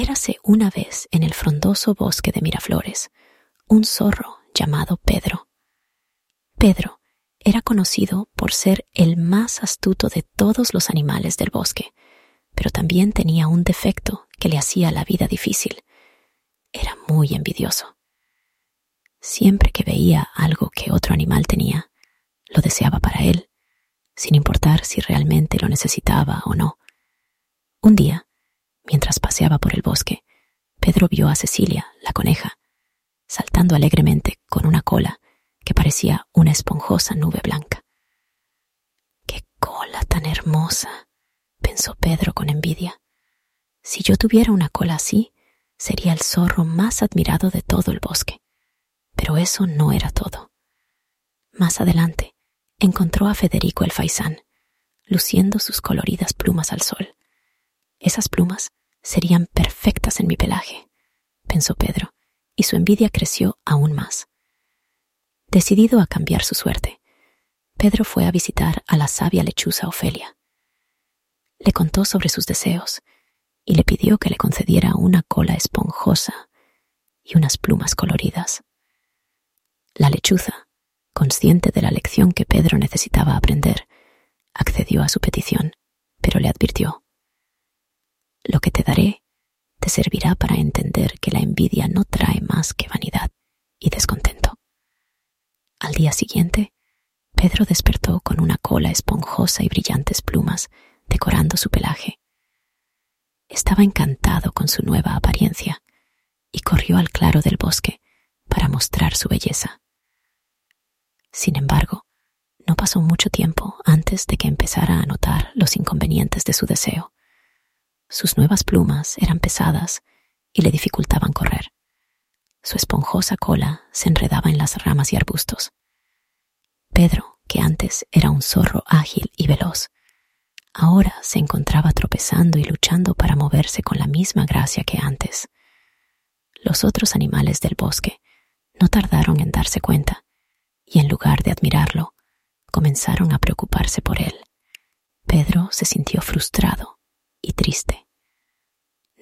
Érase una vez en el frondoso bosque de Miraflores un zorro llamado Pedro. Pedro era conocido por ser el más astuto de todos los animales del bosque, pero también tenía un defecto que le hacía la vida difícil. Era muy envidioso. Siempre que veía algo que otro animal tenía, lo deseaba para él, sin importar si realmente lo necesitaba o no. Un día, mientras paseaba por el bosque, Pedro vio a Cecilia, la coneja, saltando alegremente con una cola que parecía una esponjosa nube blanca. ¡Qué cola tan hermosa! pensó Pedro con envidia. Si yo tuviera una cola así, sería el zorro más admirado de todo el bosque. Pero eso no era todo. Más adelante, encontró a Federico el faisán, luciendo sus coloridas plumas al sol. Esas plumas serían perfectas en mi pelaje, pensó Pedro, y su envidia creció aún más. Decidido a cambiar su suerte, Pedro fue a visitar a la sabia lechuza Ofelia. Le contó sobre sus deseos y le pidió que le concediera una cola esponjosa y unas plumas coloridas. La lechuza, consciente de la lección que Pedro necesitaba aprender, accedió a su petición, pero le advirtió, Lo que te daré te servirá para entender que la envidia no trae más que vanidad y descontento. Al día siguiente, Pedro despertó con una cola esponjosa y brillantes plumas decorando su pelaje. Estaba encantado con su nueva apariencia y corrió al claro del bosque para mostrar su belleza. Sin embargo, no pasó mucho tiempo antes de que empezara a notar los inconvenientes de su deseo. Sus nuevas plumas eran pesadas y le dificultaban correr. Su esponjosa cola se enredaba en las ramas y arbustos. Pedro, que antes era un zorro ágil y veloz, ahora se encontraba tropezando y luchando para moverse con la misma gracia que antes. Los otros animales del bosque no tardaron en darse cuenta y en lugar de admirarlo, comenzaron a preocuparse por él. Pedro se sintió frustrado y triste.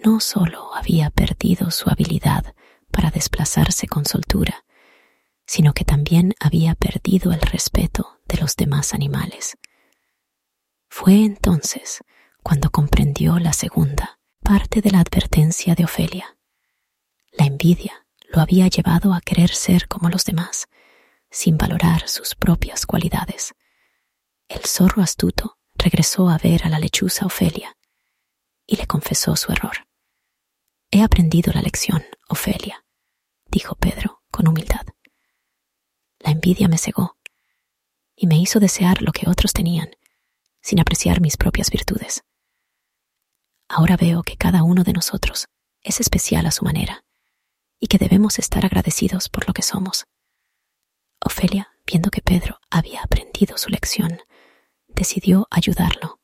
No solo había perdido su habilidad para desplazarse con soltura, sino que también había perdido el respeto de los demás animales. Fue entonces cuando comprendió la segunda parte de la advertencia de Ofelia. La envidia lo había llevado a querer ser como los demás, sin valorar sus propias cualidades. El zorro astuto regresó a ver a la lechuza Ofelia y le confesó su error. He aprendido la lección, Ofelia, dijo Pedro con humildad. La envidia me cegó y me hizo desear lo que otros tenían, sin apreciar mis propias virtudes. Ahora veo que cada uno de nosotros es especial a su manera y que debemos estar agradecidos por lo que somos. Ofelia, viendo que Pedro había aprendido su lección, decidió ayudarlo.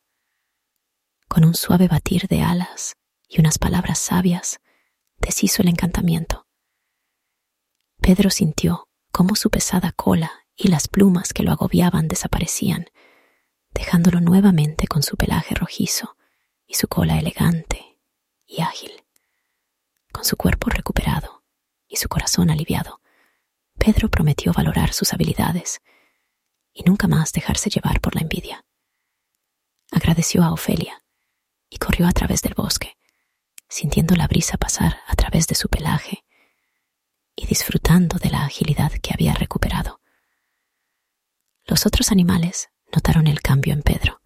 Con un suave batir de alas y unas palabras sabias, deshizo el encantamiento. Pedro sintió cómo su pesada cola y las plumas que lo agobiaban desaparecían, dejándolo nuevamente con su pelaje rojizo y su cola elegante y ágil. Con su cuerpo recuperado y su corazón aliviado, Pedro prometió valorar sus habilidades y nunca más dejarse llevar por la envidia. Agradeció a Ofelia y corrió a través del bosque, sintiendo la brisa pasar a través de su pelaje y disfrutando de la agilidad que había recuperado. Los otros animales notaron el cambio en Pedro,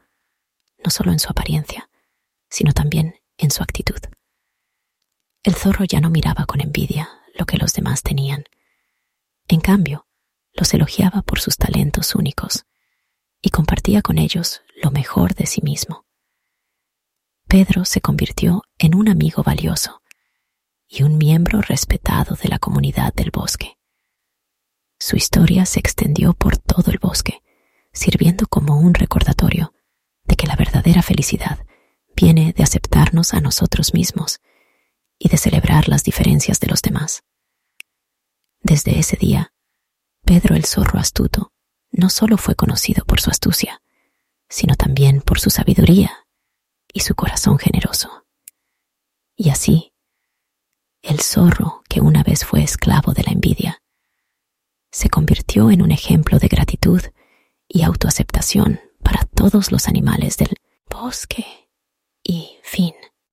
no solo en su apariencia, sino también en su actitud. El zorro ya no miraba con envidia lo que los demás tenían, en cambio, los elogiaba por sus talentos únicos y compartía con ellos lo mejor de sí mismo. Pedro se convirtió en un amigo valioso y un miembro respetado de la comunidad del bosque. Su historia se extendió por todo el bosque, sirviendo como un recordatorio de que la verdadera felicidad viene de aceptarnos a nosotros mismos y de celebrar las diferencias de los demás. Desde ese día, Pedro el zorro astuto no solo fue conocido por su astucia, sino también por su sabiduría y su corazón generoso. Y así, el zorro que una vez fue esclavo de la envidia, se convirtió en un ejemplo de gratitud y autoaceptación para todos los animales del bosque. Y fin.